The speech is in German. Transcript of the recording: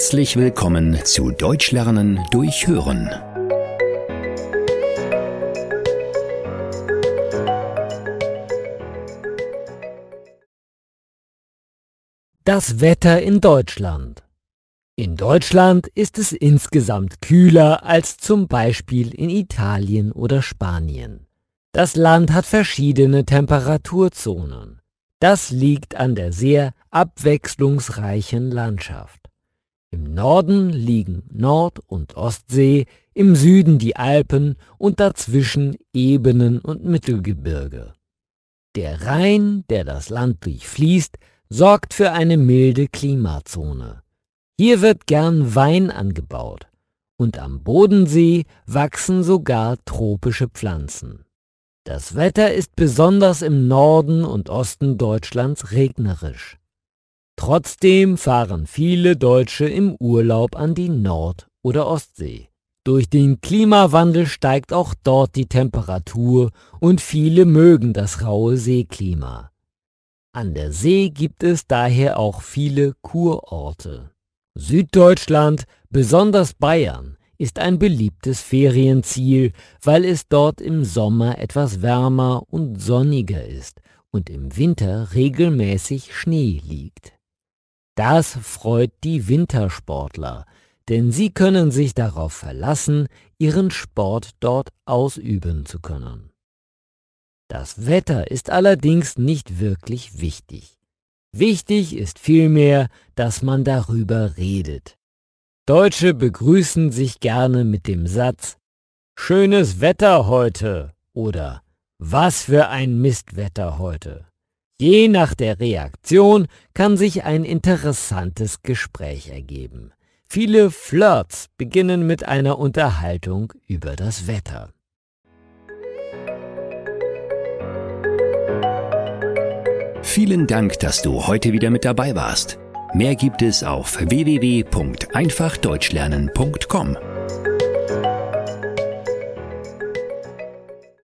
Herzlich willkommen zu Deutsch lernen durch Hören. Das Wetter in Deutschland. In Deutschland ist es insgesamt kühler als zum Beispiel in Italien oder Spanien. Das Land hat verschiedene Temperaturzonen. Das liegt an der sehr abwechslungsreichen Landschaft. Im Norden liegen Nord- und Ostsee, im Süden die Alpen und dazwischen Ebenen und Mittelgebirge. Der Rhein, der das Land durchfließt, sorgt für eine milde Klimazone. Hier wird gern Wein angebaut und am Bodensee wachsen sogar tropische Pflanzen. Das Wetter ist besonders im Norden und Osten Deutschlands regnerisch. Trotzdem fahren viele Deutsche im Urlaub an die Nord- oder Ostsee. Durch den Klimawandel steigt auch dort die Temperatur und viele mögen das raue Seeklima. An der See gibt es daher auch viele Kurorte. Süddeutschland, besonders Bayern, ist ein beliebtes Ferienziel, weil es dort im Sommer etwas wärmer und sonniger ist und im Winter regelmäßig Schnee liegt. Das freut die Wintersportler, denn sie können sich darauf verlassen, ihren Sport dort ausüben zu können. Das Wetter ist allerdings nicht wirklich wichtig. Wichtig ist vielmehr, dass man darüber redet. Deutsche begrüßen sich gerne mit dem Satz Schönes Wetter heute oder Was für ein Mistwetter heute. Je nach der Reaktion kann sich ein interessantes Gespräch ergeben. Viele Flirts beginnen mit einer Unterhaltung über das Wetter. Vielen Dank, dass du heute wieder mit dabei warst. Mehr gibt es auf www.einfachdeutschlernen.com.